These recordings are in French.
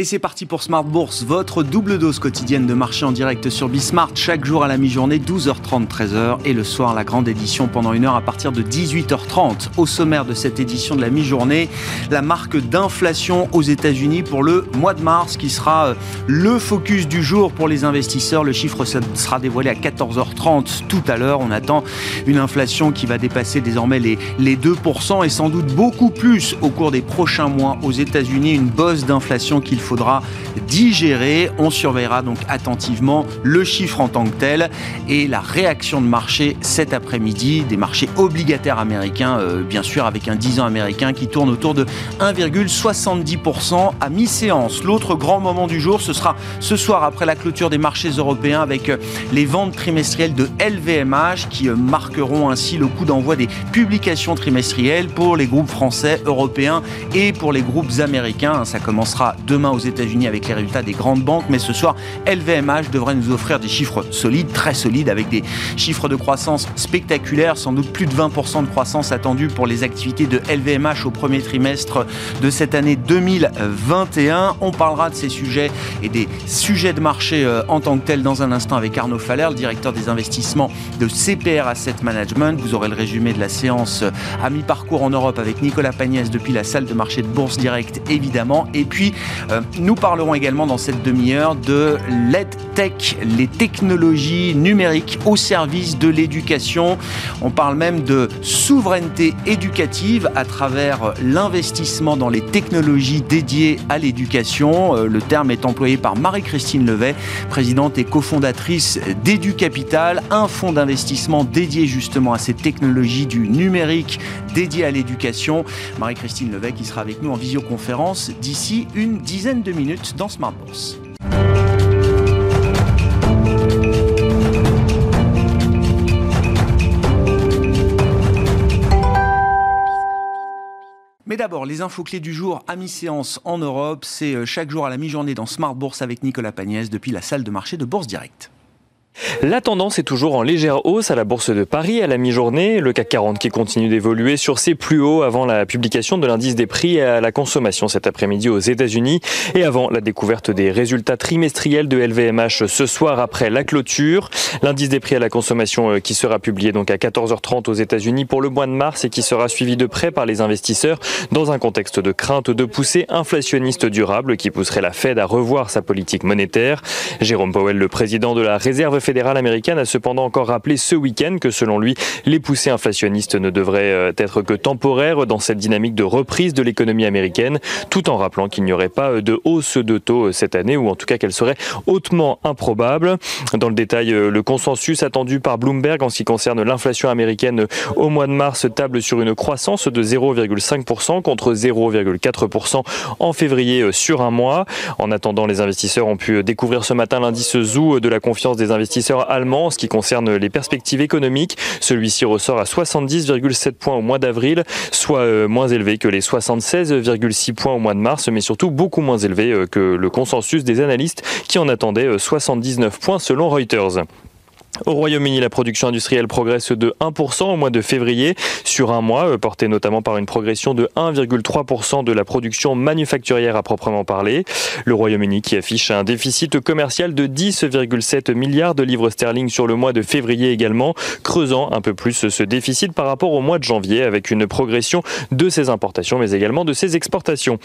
Et c'est parti pour Smart Bourse, votre double dose quotidienne de marché en direct sur Bismart, chaque jour à la mi-journée, 12h30, 13h, et le soir, la grande édition pendant une heure à partir de 18h30. Au sommaire de cette édition de la mi-journée, la marque d'inflation aux États-Unis pour le mois de mars, qui sera euh, le focus du jour pour les investisseurs. Le chiffre sera dévoilé à 14h30 tout à l'heure. On attend une inflation qui va dépasser désormais les, les 2% et sans doute beaucoup plus au cours des prochains mois aux États-Unis. Une bosse d'inflation qu'il faudra digérer. On surveillera donc attentivement le chiffre en tant que tel et la réaction de marché cet après-midi des marchés obligataires américains, euh, bien sûr avec un 10 ans américain qui tourne autour de 1,70% à mi-séance. L'autre grand moment du jour, ce sera ce soir après la clôture des marchés européens avec euh, les ventes trimestrielles de LVMH qui euh, marqueront ainsi le coup d'envoi des publications trimestrielles pour les groupes français, européens et pour les groupes américains. Ça commencera demain aux États-Unis avec les résultats des grandes banques, mais ce soir, LVMH devrait nous offrir des chiffres solides, très solides, avec des chiffres de croissance spectaculaires, sans doute plus de 20% de croissance attendue pour les activités de LVMH au premier trimestre de cette année 2021. On parlera de ces sujets et des sujets de marché euh, en tant que tels dans un instant avec Arnaud Faller, le directeur des investissements de CPR Asset Management. Vous aurez le résumé de la séance euh, à mi-parcours en Europe avec Nicolas Pagnès depuis la salle de marché de Bourse Direct, évidemment. Et puis, euh, nous parlerons également dans cette demi-heure de l'EdTech, les technologies numériques au service de l'éducation. On parle même de souveraineté éducative à travers l'investissement dans les technologies dédiées à l'éducation. Euh, le terme est employé par Marie-Christine Levet, présidente et cofondatrice d'EduCapital, un fonds d'investissement dédié justement à ces technologies du numérique dédié à l'éducation. Marie-Christine Levet qui sera avec nous en visioconférence d'ici une dizaine de minutes dans Smart Bourse. Mais d'abord, les infos clés du jour à mi-séance en Europe, c'est euh, chaque jour à la mi-journée dans Smart Bourse avec Nicolas Pagnès depuis la salle de marché de Bourse Direct. La tendance est toujours en légère hausse à la bourse de Paris à la mi-journée. Le CAC 40 qui continue d'évoluer sur ses plus hauts avant la publication de l'indice des prix à la consommation cet après-midi aux États-Unis et avant la découverte des résultats trimestriels de LVMH ce soir après la clôture. L'indice des prix à la consommation euh, qui sera publié donc à 14h30 aux États-Unis pour le mois de mars et qui sera suivi de près par les investisseurs dans un contexte de crainte de poussée inflationniste durable qui pousserait la Fed à revoir sa politique monétaire. Jérôme Powell, le président de la Réserve fédérale américaine a cependant encore rappelé ce week-end que selon lui, les poussées inflationnistes ne devraient euh, être que temporaires dans cette dynamique de reprise de l'économie américaine, tout en rappelant qu'il n'y aurait pas euh, de hausse de taux euh, cette année, ou en tout cas qu'elle serait hautement improbable. Dans le détail, le consensus attendu par Bloomberg en ce qui concerne l'inflation américaine au mois de mars table sur une croissance de 0,5% contre 0,4% en février sur un mois. En attendant, les investisseurs ont pu découvrir ce matin l'indice ZOO de la confiance des investisseurs allemand en ce qui concerne les perspectives économiques. Celui-ci ressort à 70,7 points au mois d'avril, soit euh, moins élevé que les 76,6 points au mois de mars, mais surtout beaucoup moins élevé euh, que le consensus des analystes qui en attendaient 79 euh, points selon Reuters. Au Royaume-Uni, la production industrielle progresse de 1% au mois de février sur un mois, euh, porté notamment par une progression de 1,3% de la production manufacturière à proprement parler. Le Royaume-Uni qui affiche un déficit commercial de 10,7 milliards de livres sterling sur le mois de février également, creusant un peu plus ce déficit par rapport au mois de janvier avec une progression de ses importations mais également de ses exportations.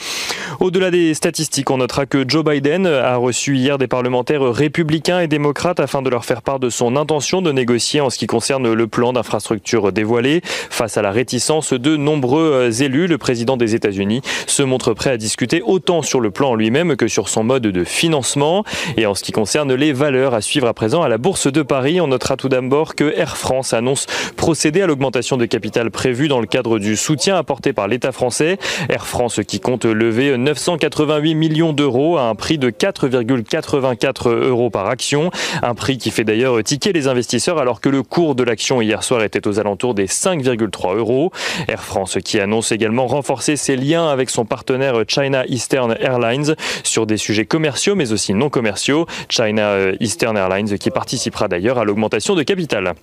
Au-delà des statistiques, on notera que Joe Biden a reçu hier des parlementaires républicains et démocrates afin de leur faire part de son intention de négocier en ce qui concerne le plan d'infrastructure dévoilé. Face à la réticence de nombreux élus, le président des États-Unis se montre prêt à discuter autant sur le plan lui-même que sur son mode de financement. Et en ce qui concerne les valeurs à suivre à présent à la Bourse de Paris, on notera tout d'abord que Air France annonce procéder à l'augmentation de capital prévue dans le cadre du soutien apporté par l'État français. Air France qui compte lever 988 millions d'euros à un prix de 4,84 euros par action. Un prix qui fait d'ailleurs ticket les investisseurs alors que le cours de l'action hier soir était aux alentours des 5,3 euros. Air France qui annonce également renforcer ses liens avec son partenaire China Eastern Airlines sur des sujets commerciaux mais aussi non commerciaux. China Eastern Airlines qui participera d'ailleurs à l'augmentation de capital.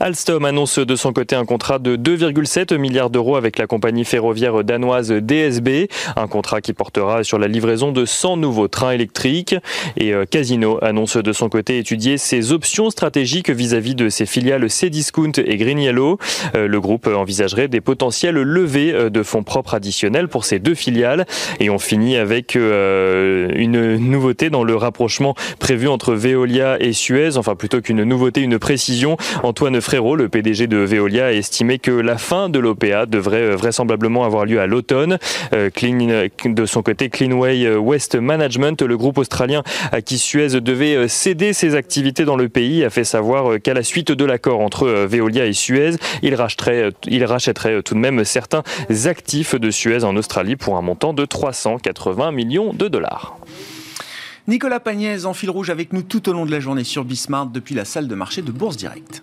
Alstom annonce de son côté un contrat de 2,7 milliards d'euros avec la compagnie ferroviaire danoise DSB, un contrat qui portera sur la livraison de 100 nouveaux trains électriques. Et euh, Casino annonce de son côté étudier ses options stratégiques vis-à-vis de ses filiales Cdiscount et Green Yellow. Euh, le groupe envisagerait des potentiels levées euh, de fonds propres additionnels pour ces deux filiales. Et on finit avec une nouveauté dans le rapprochement prévu entre Veolia et Suez, enfin plutôt qu'une nouveauté, une précision. Frérot, le PDG de Veolia, a estimé que la fin de l'OPA devrait vraisemblablement avoir lieu à l'automne. de son côté, Cleanway West Management, le groupe australien à qui Suez devait céder ses activités dans le pays, a fait savoir qu'à la suite de l'accord entre Veolia et Suez, il rachèterait, il rachèterait tout de même certains actifs de Suez en Australie pour un montant de 380 millions de dollars. Nicolas Pagnès en fil rouge avec nous tout au long de la journée sur Bismarck depuis la salle de marché de Bourse Directe.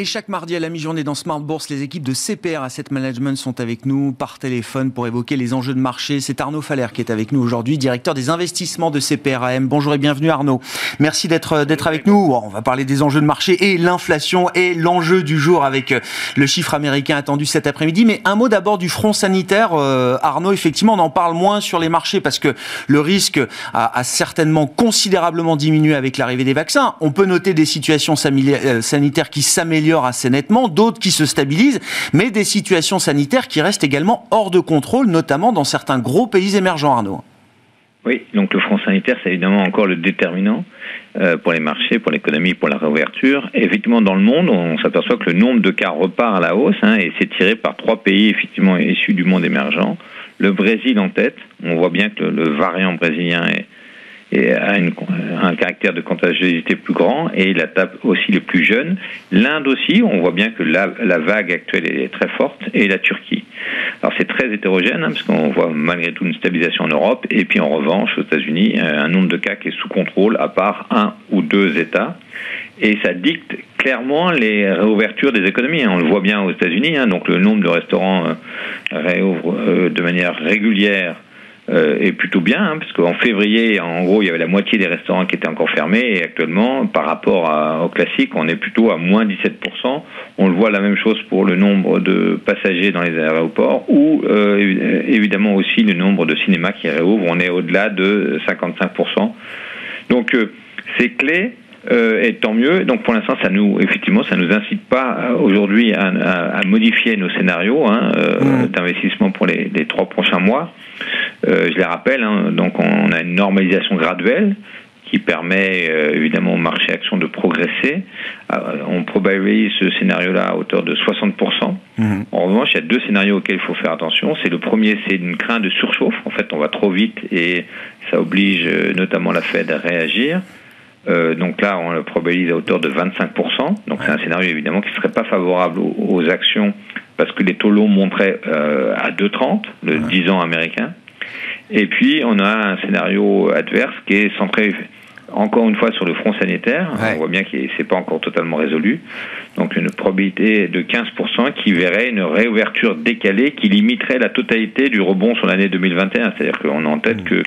Et chaque mardi à la mi-journée dans Smart Bourse, les équipes de CPR Asset Management sont avec nous par téléphone pour évoquer les enjeux de marché. C'est Arnaud Faller qui est avec nous aujourd'hui, directeur des investissements de CPRAM. Bonjour et bienvenue Arnaud. Merci d'être d'être avec nous. On va parler des enjeux de marché et l'inflation et l'enjeu du jour avec euh, le chiffre américain attendu cet après-midi. Mais un mot d'abord du front sanitaire. Euh, Arnaud, effectivement, on en parle moins sur les marchés parce que le risque a, certainement considérablement diminué avec l'arrivée des vaccins. On peut noter des situations euh, sanitaires qui s'améliorent assez nettement, d'autres qui se stabilisent, mais des situations sanitaires qui restent également hors de contrôle, notamment dans certains gros pays émergents, Arnaud. Oui, donc le front sanitaire, c'est évidemment encore le déterminant euh, pour les marchés, pour l'économie, pour la réouverture. effectivement, dans le monde, on s'aperçoit que le nombre de cas repart à la hausse hein, et c'est tiré par trois pays effectivement issus du monde émergent. Le Brésil en tête, on voit bien que le variant brésilien est, et a un caractère de contagiosité plus grand et il tape aussi les plus jeunes. L'Inde aussi, on voit bien que la, la, vague actuelle est très forte et la Turquie. Alors c'est très hétérogène hein, parce qu'on voit malgré tout une stabilisation en Europe et puis en revanche aux États-Unis euh, un nombre de cas qui est sous contrôle à part un ou deux États et ça dicte clairement les réouvertures des économies. Hein. On le voit bien aux États-Unis, hein, donc le nombre de restaurants euh, réouvre euh, de manière régulière est plutôt bien, hein, parce qu'en février, en gros, il y avait la moitié des restaurants qui étaient encore fermés, et actuellement, par rapport au classique, on est plutôt à moins 17%. On le voit la même chose pour le nombre de passagers dans les aéroports, ou euh, évidemment aussi le nombre de cinémas qui réouvrent, on est au-delà de 55%. Donc, euh, c'est clé. Euh, et tant mieux. Donc pour l'instant, ça nous, effectivement, ça nous incite pas aujourd'hui à, à, modifier nos scénarios hein, mmh. d'investissement pour les, les, trois prochains mois. Euh, je les rappelle, hein, donc on a une normalisation graduelle qui permet euh, évidemment au marché action de progresser. Euh, on probabilise ce scénario-là à hauteur de 60%. Mhm. En revanche, il y a deux scénarios auxquels il faut faire attention. C'est le premier, c'est une crainte de surchauffe. En fait, on va trop vite et ça oblige notamment la Fed à réagir. Donc là, on le probabilise à hauteur de 25%. Donc c'est un scénario évidemment qui ne serait pas favorable aux, actions parce que les taux longs monteraient à 2,30, le 10 ans américain. Et puis, on a un scénario adverse qui est centré encore une fois sur le front sanitaire. On voit bien que c'est pas encore totalement résolu. Donc une probabilité de 15% qui verrait une réouverture décalée qui limiterait la totalité du rebond sur l'année 2021. C'est-à-dire qu'on a en tête mmh. que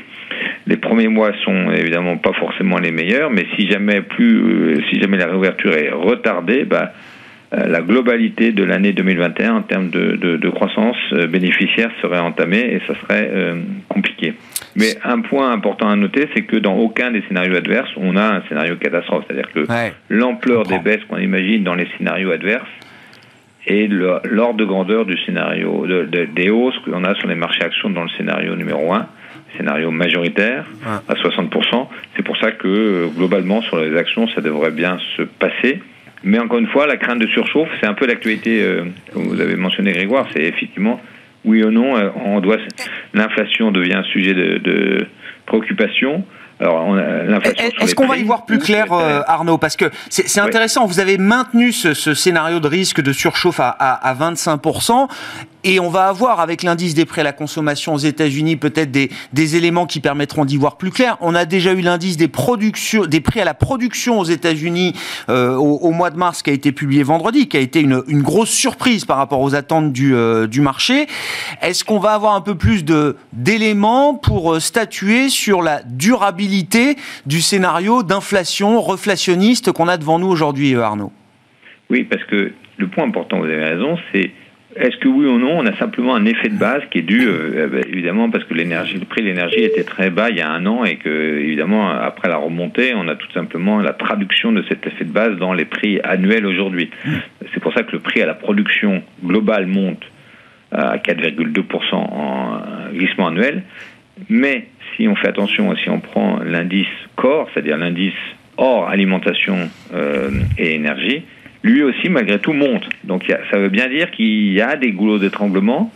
les premiers mois sont évidemment pas forcément les meilleurs, mais si jamais plus, euh, si jamais la réouverture est retardée, bah, euh, la globalité de l'année 2021 en termes de, croissance euh, bénéficiaire serait entamée et ça serait euh, compliqué. Mais un point important à noter, c'est que dans aucun des scénarios adverses, on a un scénario catastrophe. C'est-à-dire que l'ampleur des baisses qu'on imagine dans les scénarios adverses et l'ordre de grandeur du scénario des hausses qu'on a sur les marchés actions dans le scénario numéro 1 scénario majoritaire à 60%. C'est pour ça que globalement sur les actions, ça devrait bien se passer. Mais encore une fois, la crainte de surchauffe, c'est un peu l'actualité, euh, comme vous avez mentionné Grégoire, c'est effectivement, oui ou non, euh, on doit, l'inflation devient un sujet de, de préoccupation. Est-ce qu'on va y voir plus clair, euh, Arnaud Parce que c'est intéressant, vous avez maintenu ce, ce, scénario de risque de surchauffe à, à, à 25%. Et on va avoir avec l'indice des prix à la consommation aux États-Unis peut-être des, éléments qui permettront d'y voir plus clair. On a déjà eu l'indice des productions, des prix à la production aux États-Unis euh, au, mois de mars qui a été publié vendredi, qui a été une, grosse surprise par rapport aux attentes du, euh, du marché. Est-ce qu'on va avoir un peu plus d'éléments pour euh, statuer sur la durabilité du scénario d'inflation reflationniste qu'on a devant nous aujourd'hui, Arnaud? Oui, parce que le point important, vous avez raison, c'est est-ce que oui ou non, on a simplement un effet de base qui est dû, euh, bah, évidemment, parce que le prix de l'énergie était très bas il y a un an et que, évidemment, après la remontée, on a tout simplement la traduction de cet effet de base dans les prix annuels aujourd'hui. C'est pour ça que le prix à la production globale monte à 4,2% en glissement annuel. Mais si on fait attention, si on prend l'indice corps, c'est-à-dire l'indice hors alimentation euh, et énergie, lui aussi, malgré tout, monte. Donc ça veut bien dire qu'il y a des goulots d'étranglement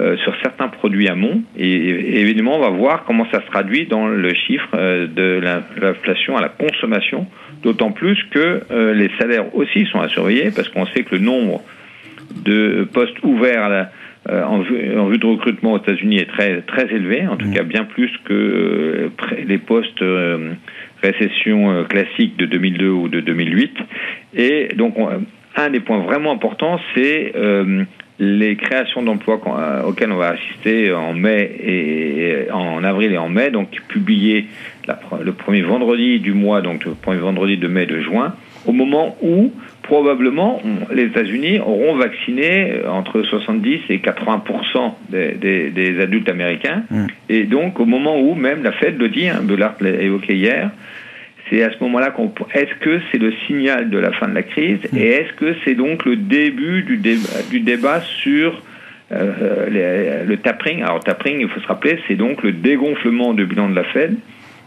euh, sur certains produits amont. Et, et, évidemment, on va voir comment ça se traduit dans le chiffre euh, de l'inflation à la consommation, d'autant plus que euh, les salaires aussi sont à surveiller, parce qu'on sait que le nombre de postes ouverts en, vue, en, vue, de recrutement aux États-Unis est très, très élevé, en tout mmh. cas bien plus que les postes récession euh, classique de 2002 ou de 2008. Et donc, un des points vraiment importants, c'est euh, les créations d'emplois euh, auxquelles on va assister en mai et en avril et en mai, donc publié le premier vendredi du mois, donc le premier vendredi de mai de juin, au moment où probablement les États-Unis auront vacciné entre 70 et 80 des, des, adultes américains. Mm. Et donc, au moment où même la Fed le dit, hein, Bellart l'a évoqué hier, c'est à ce moment-là qu'on. Est-ce que c'est le signal de la fin de la crise mm. et est-ce que c'est donc le début du, débat, du débat sur euh, le tapering? Alors, tapering, il faut se rappeler, c'est donc le dégonflement du bilan de la Fed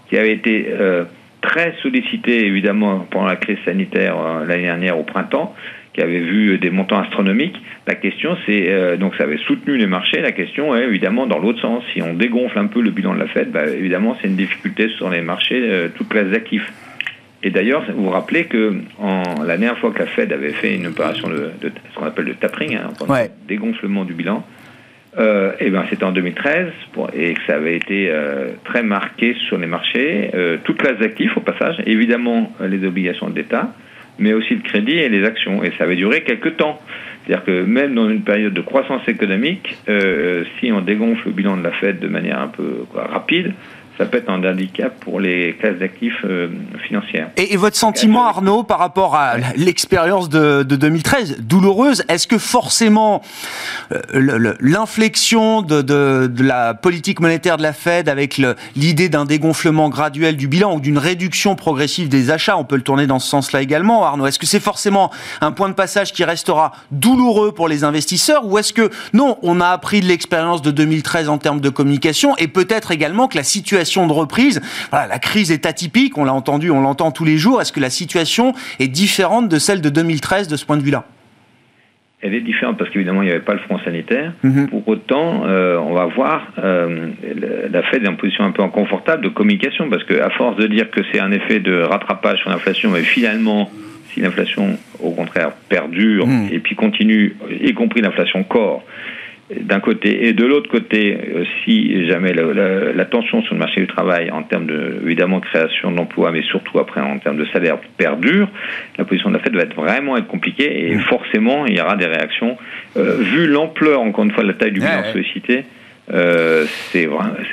qui avait été. Euh, très sollicité évidemment pendant la crise sanitaire euh, l'année dernière au printemps, qui avait vu des montants astronomiques. La question, c'est euh, donc ça avait soutenu les marchés. La question est évidemment dans l'autre sens. Si on dégonfle un peu le bilan de la Fed, bah, évidemment c'est une difficulté sur les marchés, euh, toutes classes d'actifs. Et d'ailleurs, vous vous rappelez que en, la dernière fois que la Fed avait fait une opération de, de ce qu'on appelle le tapering, hein, dégonflement du bilan, euh, et ben c'était en 2013 pour, et que ça avait été euh, très marqué sur les marchés, euh, toutes classes d'actifs au passage, évidemment les obligations d'État, mais aussi le crédit et les actions. Et ça avait duré quelques temps. C'est-à-dire que même dans une période de croissance économique, euh, si on dégonfle le bilan de la Fed de manière un peu quoi, rapide, ça peut être un handicap pour les classes d'actifs euh, financières. Et, votre sentiment, Arnaud, par rapport à l'expérience de, 2013, douloureuse, est-ce que forcément euh, l'inflexion de, la politique monétaire de la Fed avec l'idée d'un dégonflement graduel du bilan ou d'une réduction progressive des achats, on peut le tourner dans ce sens-là également, Arnaud, est-ce que c'est forcément un point de passage qui restera douloureux pour les investisseurs ou est-ce que non, on a appris de l'expérience de 2013 en termes de communication et peut-être également que la situation de reprise. la crise est atypique, on l'a entendu, on l'entend tous les jours. Est-ce que la situation est différente de celle de 2013 de ce point de vue-là? Elle est différente parce qu'évidemment il n'y avait pas le front sanitaire. Mhm. Pour autant, euh, on va voir euh, la Fed est en position un peu inconfortable de communication parce qu'à force de dire que c'est un effet de rattrapage sur l'inflation, mais finalement, si l'inflation au contraire perdure mhm. et puis continue, y compris l'inflation corps, d'un côté. Et de l'autre côté, euh, si jamais la, tension sur le marché du travail en termes de, évidemment, création d'emplois, mais surtout après en termes de salaire perdure, la position de la Fed va être vraiment être compliquée et mmh. forcément, il y aura des réactions. Euh, vu l'ampleur, encore une fois, de la taille du bilan sollicité, euh, c'est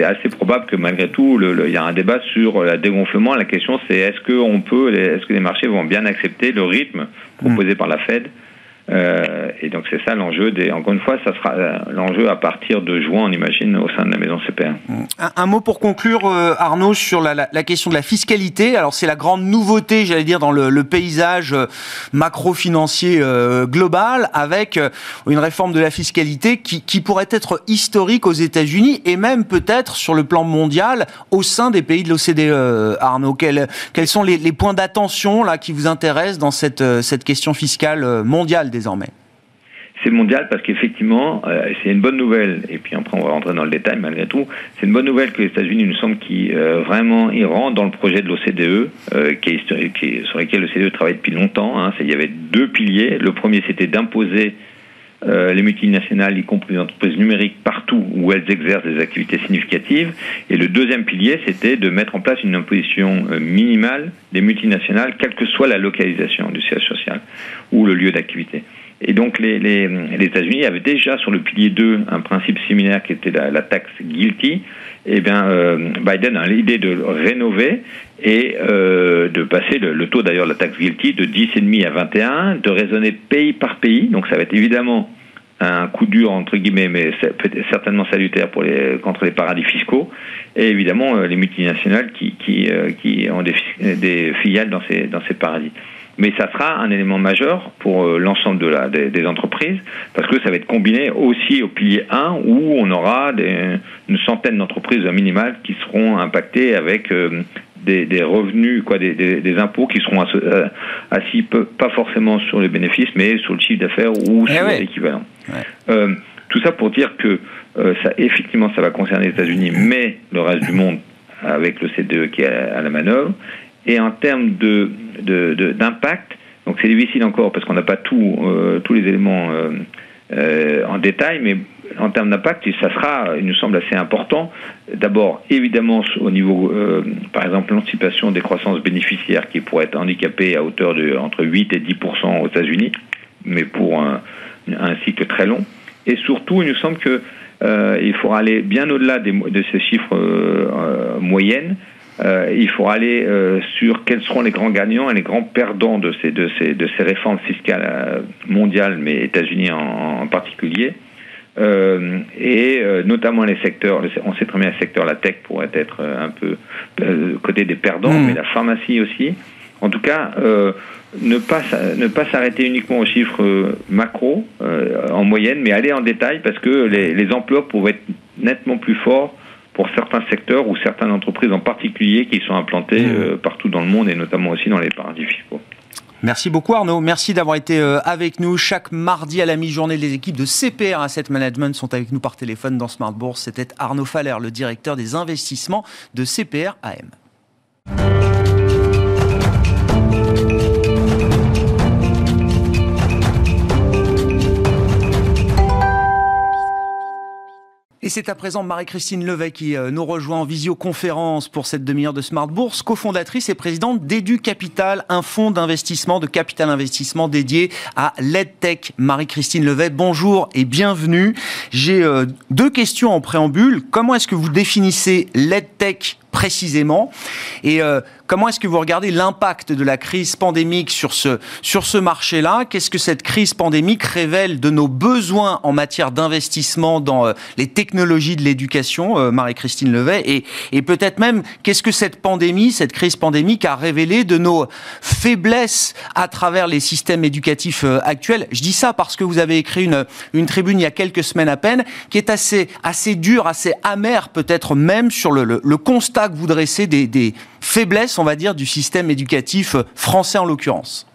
assez probable que malgré tout, il y a un débat sur le dégonflement. La question, c'est est-ce que on peut, est-ce que les marchés vont bien accepter le rythme proposé mmh. par la Fed euh, et donc c'est ça l'enjeu. Des, encore une fois, ça sera euh, l'enjeu à partir de juin, on imagine, au sein de la maison CPR. Un, mot pour conclure, euh, Arnaud, sur la, question de la fiscalité. Alors c'est la grande nouveauté, j'allais dire, dans le, paysage macro-financier global, avec une réforme de la fiscalité qui, pourrait être historique aux États-Unis et même peut-être sur le plan mondial au sein des pays de l'OCDE. Arnaud, quels, sont les, points d'attention là qui vous intéressent dans cette question fiscale mondiale c'est mondial parce qu'effectivement, euh, c'est une bonne nouvelle, et puis après on va rentrer dans le détail malgré tout, c'est une bonne nouvelle que les États-Unis, nous semble, qui euh, vraiment ils rentrent dans le projet de l'OCDE, euh, qui, est, sur lequel l'OCDE travaille depuis longtemps. Hein. Il y avait deux piliers. Le premier, c'était d'imposer euh, les multinationales, y compris les entreprises numériques, partout où elles exercent des activités significatives. Et le deuxième pilier, c'était de mettre en place une imposition euh, minimale des multinationales, quelle que soit la localisation du siège social ou le lieu d'activité. Et donc les, États-Unis avaient déjà sur le pilier 2 un principe similaire qui était la, taxe guilty. Et eh bien euh, Biden a l'idée de rénover et euh, de passer le, taux d'ailleurs de la taxe guilty de 10,5 à 21, de raisonner pays par pays. Donc ça va être évidemment un coup dur entre guillemets, mais certainement salutaire contre les paradis fiscaux, et évidemment euh, les multinationales qui, ont des, des, filiales dans ces paradis. Mais ça sera un élément majeur pour euh, l'ensemble de la, des, des, entreprises, parce que ça va être combiné aussi au pilier 1, où on aura des, une centaine d'entreprises minimales qui seront impactées avec des, des, revenus, quoi, des, des, des, impôts qui seront assis pas forcément sur les bénéfices, mais sur le chiffre d'affaires ou eh sur ouais. l'équivalent. Ouais. Euh, tout ça pour dire que euh, ça, effectivement, ça va concerner les États-Unis, mais le reste du monde avec le CDE qui est à, la manœuvre. Et en termes de, d'impact, de, donc c'est difficile encore parce qu'on n'a pas euh, tous les éléments euh, euh, en détail, mais en termes d'impact, ça sera, il nous semble, assez important. D'abord, évidemment, au niveau, par exemple, l'anticipation des croissances bénéficiaires qui pourraient être handicapées à hauteur de entre 8 et 10% aux États-Unis, mais pour un, cycle très long. Et surtout, il nous semble que euh, il faudra aller bien au-delà de ces chiffres moyennes. Euh, il faudra aller euh, sur quels seront les grands gagnants et les grands perdants de ces, de ces, de ces réformes fiscales mondiales, mais États-Unis en, en, particulier. Euh, et notamment les secteurs, on sait très bien le secteur, la tech pourrait être un peu côté des perdants, mmh. mais la pharmacie aussi. En tout cas, euh, ne pas ne pas s'arrêter uniquement aux chiffres macro euh, en moyenne, mais aller en détail parce que les, les emplois pourraient être nettement plus forts pour certains secteurs ou certaines entreprises en particulier qui sont implantées mmh. euh, partout dans le monde et notamment aussi dans les paradis fiscaux. Merci beaucoup Arnaud, merci d'avoir été euh, avec nous. Chaque mardi à la mi-journée, les équipes de CPR Asset Management sont avec nous par téléphone dans Smart Bourse. C'était Arnaud Faller, le directeur des investissements de CPR AM. Et c'est à présent Marie-Christine Levet qui euh, nous rejoint en visioconférence pour cette demi-heure de Smart Bourse, cofondatrice et présidente d'Edu Capital, un fonds d'investissement, de capital investissement dédié à l'EdTech. Marie-Christine Levet, bonjour et bienvenue. J'ai euh, deux questions en préambule. Comment est-ce que vous définissez l'EdTech précisément? Euh, comment est-ce que vous regardez l'impact de la crise pandémique sur ce, sur ce marché-là? Qu'est-ce que cette crise pandémique révèle de nos besoins en matière d'investissement dans euh, les technologies de l'éducation, euh, Marie-Christine Levet? Et, et peut-être même, qu'est-ce que cette pandémie, cette crise pandémique a révélé de nos faiblesses à travers les systèmes éducatifs euh, actuels? Je dis ça parce que vous avez écrit une, une tribune il y a quelques semaines à peine qui est assez, assez dure, assez amère peut-être même sur le, le, le constat que vous dressez des, des faiblesses, on va dire, du système éducatif français en l'occurrence.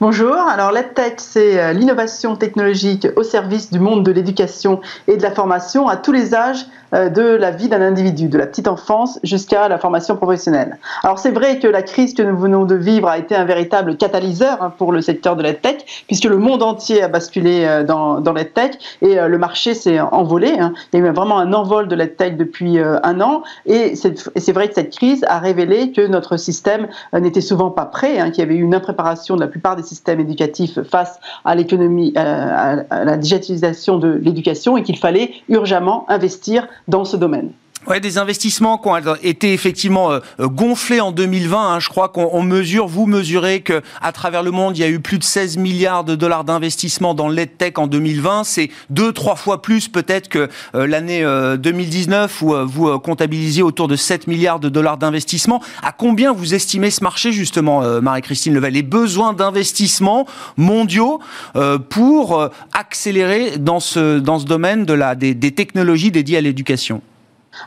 Bonjour, alors l'EdTech, c'est l'innovation technologique au service du monde de l'éducation et de la formation à tous les âges de la vie d'un individu, de la petite enfance jusqu'à la formation professionnelle. Alors c'est vrai que la crise que nous venons de vivre a été un véritable catalyseur pour le secteur de l'EdTech, puisque le monde entier a basculé dans, dans l'EdTech et le marché s'est envolé. Il y a eu vraiment un envol de l'EdTech depuis un an et c'est vrai que cette crise a révélé que notre système n'était souvent pas prêt, qu'il y avait eu une impréparation de la plupart des systèmes éducatifs face à l'économie, à la digitalisation de l'éducation et qu'il fallait urgemment investir dans ce domaine. Ouais, des investissements qui ont été effectivement euh, gonflés en 2020. Hein. Je crois qu'on mesure, vous mesurez que à travers le monde, il y a eu plus de 16 milliards de dollars d'investissement dans l'EdTech en 2020. C'est deux, trois fois plus peut-être que euh, l'année euh, 2019 où euh, vous comptabilisiez autour de 7 milliards de dollars d'investissement. À combien vous estimez ce marché justement, euh, Marie-Christine Level, les besoins d'investissement mondiaux euh, pour accélérer dans ce domaine des technologies dédiées à l'éducation?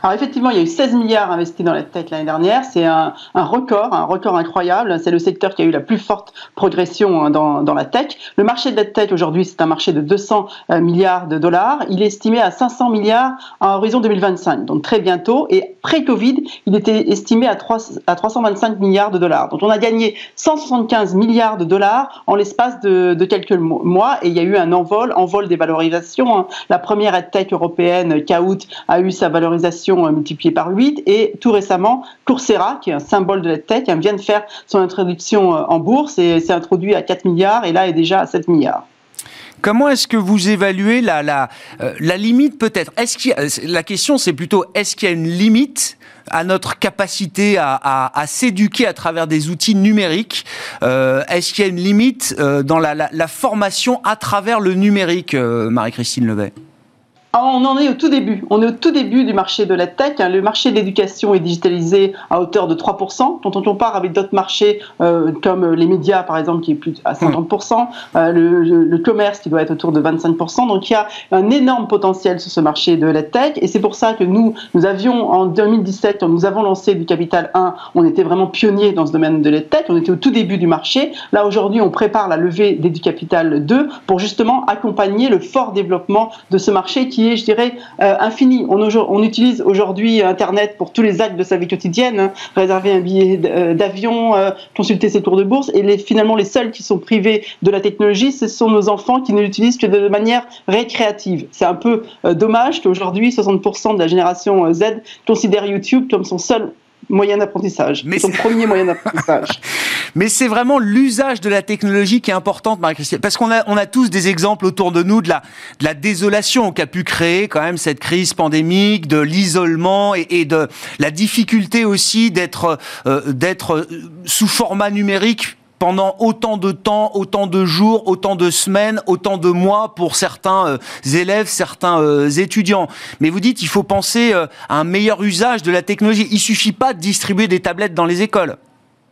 Alors effectivement, il y a eu 16 milliards investis dans la tech l'année dernière. C'est un, record, un record incroyable. C'est le secteur qui a eu la plus forte progression hein, dans, dans la tech. Le marché de la tech aujourd'hui, c'est un marché de 200 euh, milliards de dollars. Il est estimé à 500 milliards à horizon 2025, donc très bientôt. Et pré-Covid, il était estimé à, 3, à 325 milliards de dollars. Donc on a gagné 175 milliards de dollars en l'espace de, de, quelques mois. Et il y a eu un envol, envol des valorisations. Hein. La première tech européenne, Kahoot, a eu sa valorisation euh, multiplié par 8. Et tout récemment, Coursera, qui est un symbole de la tech, vient de faire son introduction euh, en bourse et s'est introduit à 4 milliards et là est déjà à 7 milliards. Comment est-ce que vous évaluez la, la, euh, la limite peut-être? Qu'il La question c'est plutôt est-ce qu'il y a une limite à notre capacité à, à, s'éduquer à travers des outils numériques? Est-ce qu'il y a une limite dans la, la, formation à travers le numérique, Marie-Christine Levet? On en est au tout début. On est au tout début du marché de la tech. Hein. Le marché de l'éducation est digitalisé à hauteur de 3%. Quand on compare avec d'autres marchés euh, comme les médias, par exemple, qui est plus à 50%, euh, le, commerce qui doit être autour de 25%. Donc il y a un énorme potentiel sur ce marché de la tech. Et c'est pour ça que nous, nous avions en 2017, quand nous avons lancé du Capital 1, on était vraiment pionniers dans ce domaine de la tech. On était au tout début du marché. Là, aujourd'hui, on prépare la levée des du Capital 2 pour justement accompagner le fort développement de ce marché qui je dirais, euh, infini. On, utilise aujourd'hui Internet pour tous les actes de sa vie quotidienne, hein. réserver un billet euh, d'avion, euh, consulter ses tours de bourse, et finalement les seuls qui sont privés de la technologie, ce sont nos enfants qui ne l'utilisent que de manière récréative. C'est un peu dommage qu'aujourd'hui 60% de la génération Z considère YouTube comme son seul moyen d'apprentissage. Mais son premier moyen d'apprentissage. Mais c'est vraiment l'usage de la technologie qui est importante, Marie-Christine. Parce qu'on a, on a tous des exemples autour de nous de la, de la désolation qu'a pu créer quand même cette crise pandémique, de l'isolement et, et, de la difficulté aussi d'être, euh, d'être sous format numérique pendant autant de temps, autant de jours, autant de semaines, autant de mois pour certains euh, élèves, certains euh, étudiants. Mais vous dites, il faut penser euh, à un meilleur usage de la technologie. Il suffit pas de distribuer des tablettes dans les écoles.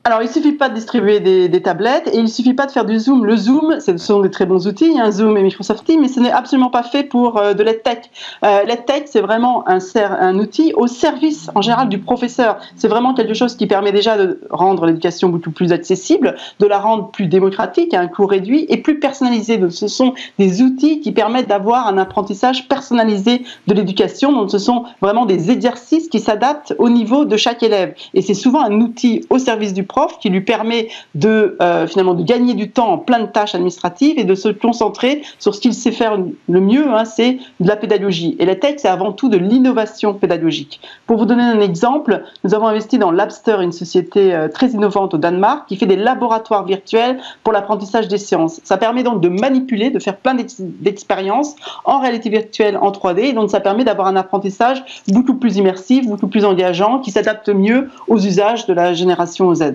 Alors, il suffit pas de distribuer des, tablettes et il suffit pas de faire du Zoom. Le Zoom, ce sont des très bons outils, hein, Zoom et Microsoft Teams, mais ce n'est absolument pas fait pour euh, de l'EdTech. Euh, L'EdTech, c'est vraiment un, outil au service, en général, du professeur. C'est vraiment quelque chose qui permet déjà de rendre l'éducation beaucoup plus accessible, de la rendre plus démocratique, à un coût réduit et plus personnalisé. Donc, ce sont des outils qui permettent d'avoir un apprentissage personnalisé de l'éducation. Donc, ce sont vraiment des exercices qui s'adaptent au niveau de chaque élève. Et c'est souvent un outil au service du prof qui lui permet de euh, finalement de gagner du temps en plein de tâches administratives et de se concentrer sur ce qu'il sait faire le mieux, hein, c'est de la pédagogie. Et la tech, c'est avant tout de l'innovation pédagogique. Pour vous donner un exemple, nous avons investi dans Labster, une société euh, très innovante au Danemark, qui fait des laboratoires virtuels pour l'apprentissage des sciences. Ça permet donc de manipuler, de faire plein d'expériences en réalité virtuelle, en 3D, et donc ça permet d'avoir un apprentissage beaucoup plus immersif, beaucoup plus engageant, qui s'adapte mieux aux usages de la génération Z.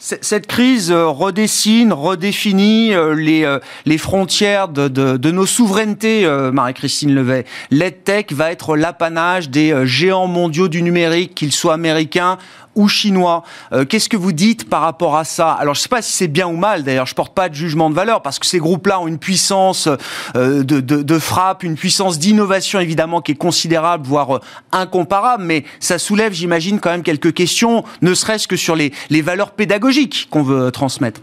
Cette crise euh, redessine, redéfinit euh, les, euh, les frontières de, de, nos souverainetés, Marie-Christine Levet. L'EdTech va être l'apanage des géants mondiaux du numérique, qu'ils soient américains ou chinois. Qu'est-ce que vous dites par rapport à ça? Alors, je ne sais pas si c'est bien ou mal, d'ailleurs, je porte pas de jugement de valeur, parce que ces groupes-là ont une puissance de, de, frappe, une puissance d'innovation, évidemment, qui est considérable, voire incomparable, mais ça soulève, j'imagine, quand même quelques questions, ne serait-ce que sur les, les valeurs pédagogiques qu'on veut transmettre.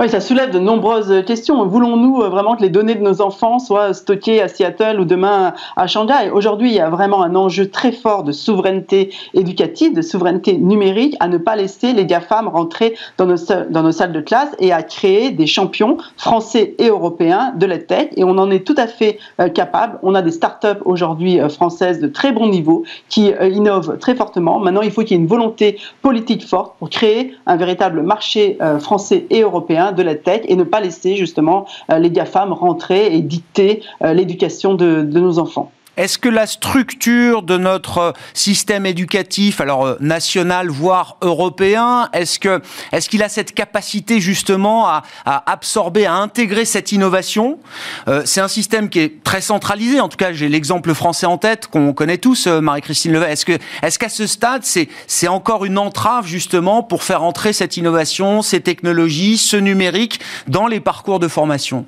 Oui, ça soulève de nombreuses questions. Voulons-nous euh, vraiment que les données de nos enfants soient stockées à Seattle ou demain à Shanghai? Aujourd'hui, il y a vraiment un enjeu très fort de souveraineté éducative, de souveraineté numérique, à ne pas laisser les GAFAM rentrer dans nos, dans nos salles de classe et à créer des champions français et européens de la tech. Et on en est tout à fait euh, capable. On a des startups aujourd'hui euh, françaises de très bon niveau qui innovent très fortement. Maintenant, il faut qu'il y ait une volonté politique forte pour créer un véritable marché français et européen de la tech et ne pas laisser justement euh, les GAFAM rentrer et dicter euh, l'éducation de, nos enfants. Est-ce que la structure de notre système éducatif, alors euh, national voire européen, est-ce que est-ce qu'il a cette capacité justement à, absorber, à intégrer cette innovation? C'est un système qui est très centralisé. En tout cas, j'ai l'exemple français en tête qu'on connaît tous, Marie-Christine Levet. Est-ce que est-ce qu'à ce stade, c'est c'est encore une entrave justement pour faire entrer cette innovation, ces technologies, ce numérique dans les parcours de formation?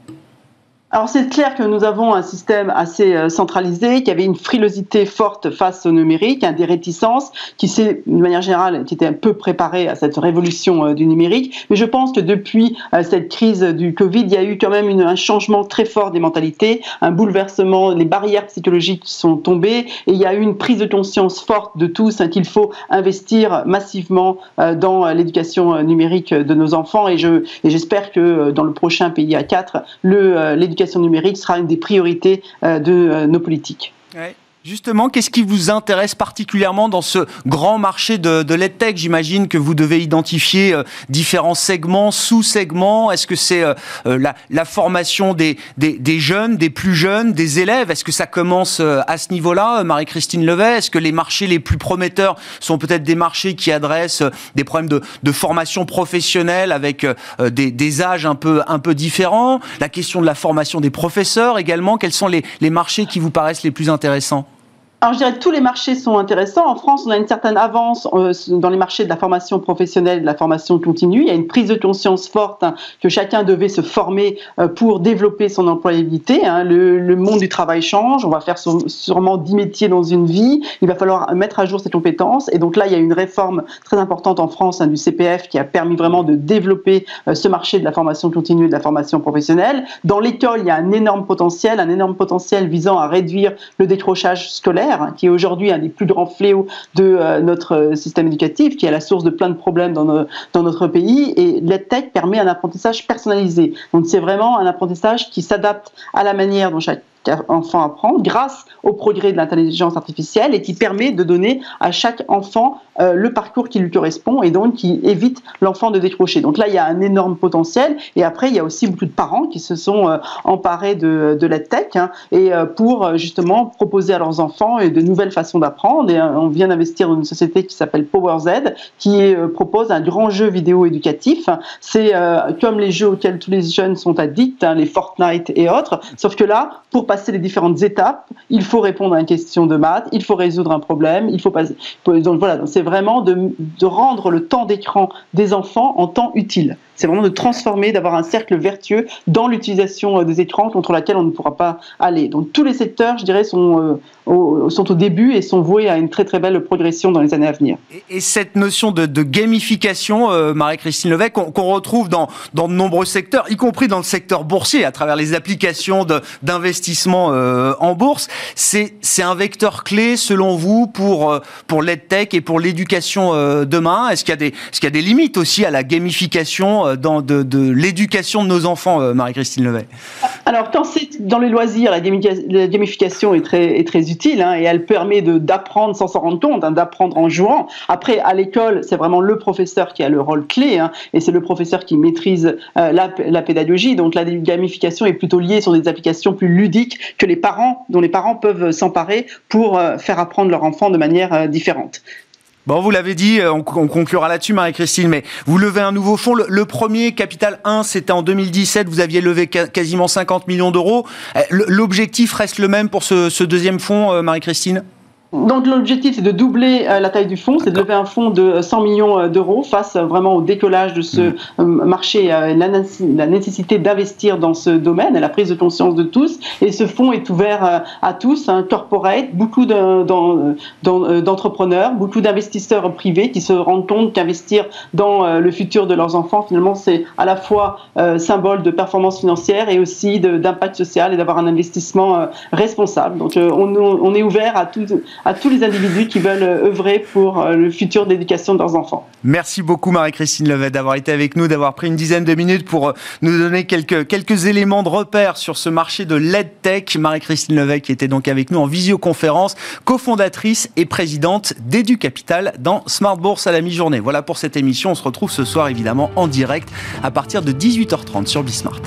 Alors c'est clair que nous avons un système assez euh, centralisé, qu'il y avait une frilosité forte face au numérique, hein, des réticences, qui s'est, de manière générale, qui était un peu préparé à cette révolution euh, du numérique. Mais je pense que depuis euh, cette crise du Covid, il y a eu quand même un changement très fort des mentalités, un bouleversement, les barrières psychologiques sont tombées, et il y a eu une prise de conscience forte de tous hein, qu'il faut investir massivement dans l'éducation numérique de nos enfants. Et, je, et j'espère que dans le prochain PIA 4, le, l'éducation numérique sera une des priorités euh, de euh, nos politiques. Justement, qu'est-ce qui vous intéresse particulièrement dans ce grand marché de, de l'EdTech? J'imagine que vous devez identifier euh, différents segments, sous-segments. Est-ce que c'est euh, euh, la, formation des, jeunes, des plus jeunes, des élèves? Est-ce que ça commence à ce niveau-là, Marie-Christine Levet? Est-ce que les marchés les plus prometteurs sont peut-être des marchés qui adressent des problèmes de, formation professionnelle avec des, des, âges un peu, un peu différents? La question de la formation des professeurs également. Quels sont les marchés qui vous paraissent les plus intéressants? Alors je dirais que tous les marchés sont intéressants. En France, on a une certaine avance euh, dans les marchés de la formation professionnelle de la formation continue. Il y a une prise de conscience forte hein, que chacun devait se former euh, pour développer son employabilité. Hein. Le, le, monde du travail change. On va faire sûrement 10 métiers dans une vie. Il va falloir mettre à jour ses compétences. Et donc là, il y a une réforme très importante en France hein, du CPF qui a permis vraiment de développer euh, ce marché de la formation continue et de la formation professionnelle. Dans l'école, il y a un énorme potentiel, un énorme potentiel visant à réduire le décrochage scolaire Qui est aujourd'hui un des plus grands fléaux de euh, notre système éducatif, qui est la source de plein de problèmes dans, dans notre pays. Et l'EdTech permet un apprentissage personnalisé. Donc c'est vraiment un apprentissage qui s'adapte à la manière dont chaque enfant apprend grâce au progrès de l'intelligence artificielle et qui permet de donner à chaque enfant euh, le parcours qui lui correspond et donc qui évite l'enfant de décrocher. Donc là, il y a un énorme potentiel et après, il y a aussi beaucoup de parents qui se sont euh, emparés de, de la tech hein, et euh, pour justement proposer à leurs enfants de nouvelles façons d'apprendre. Et on vient d'investir dans une société qui s'appelle PowerZ qui propose un grand jeu vidéo éducatif. C'est comme les jeux auxquels tous les jeunes sont addicts, hein, les Fortnite et autres, sauf que là, pour passer les différentes étapes, il faut répondre à une question de maths, il faut résoudre un problème, il faut passer. Donc voilà, c'est vraiment de, de rendre le temps d'écran des enfants en temps utile. C'est vraiment de transformer, d'avoir un cercle vertueux dans l'utilisation euh, des écrans contre laquelle on ne pourra pas aller. Donc tous les secteurs, je dirais, sont, euh, au, sont au début et sont voués à une très très belle progression dans les années à venir. Et, cette notion de, gamification, euh, Marie-Christine Levesque, qu'on retrouve dans, dans de nombreux secteurs, y compris dans le secteur boursier, à travers les applications d'investissement en bourse, c'est un vecteur clé selon vous pour, pour l'EdTech et pour l'éducation demain? Est-ce qu'il y, est y, a des limites aussi à la gamification euh, dans de, l'éducation de nos enfants, euh, Marie-Christine Levet Alors, quand c'est dans les loisirs, la, gamification est très, utile hein, et elle permet d'apprendre sans s'en rendre compte, hein, d'apprendre en jouant. Après, à l'école, c'est vraiment le professeur qui a le rôle clé hein, et c'est le professeur qui maîtrise euh, la, la, pédagogie. Donc, la gamification est plutôt liée sur des applications plus ludiques que les parents, dont les parents peuvent s'emparer pour faire apprendre leur enfant de manière différente. Bon, vous l'avez dit, euh, on, conclura là-dessus, Marie-Christine, mais vous levez un nouveau fonds. Le, premier, Capital 1, c'était en 2017, vous aviez levé quasiment 50 millions d'euros. Euh, l'objectif reste le même pour ce, ce deuxième fonds, euh, Marie-Christine? Donc l'objectif c'est de doubler euh, la taille du fonds, c'est de lever un fonds de 100 millions euh, d'euros face euh, vraiment au décollage de ce mmh. marché, la, la nécessité d'investir dans ce domaine, la prise de conscience de tous. Et ce fonds est ouvert à tous, un hein, corporate, beaucoup d'entrepreneurs, beaucoup d'investisseurs privés qui se rendent compte qu'investir dans le futur de leurs enfants, finalement, c'est à la fois symbole de performance financière et aussi d'impact social et d'avoir un investissement responsable. Donc on, on est ouvert à tout à tous les individus qui veulent euh, œuvrer pour euh, le futur d'éducation de leurs enfants. Merci beaucoup Marie-Christine Levet d'avoir été avec nous, d'avoir pris une dizaine de minutes pour euh, nous donner quelques, quelques éléments de repère sur ce marché de l'EdTech. Marie-Christine Levet qui était donc avec nous en visioconférence, cofondatrice et présidente d'EduCapital dans Smart Bourse à la mi-journée. Voilà pour cette émission. On se retrouve ce soir évidemment en direct à partir de 18h30 sur Bismart.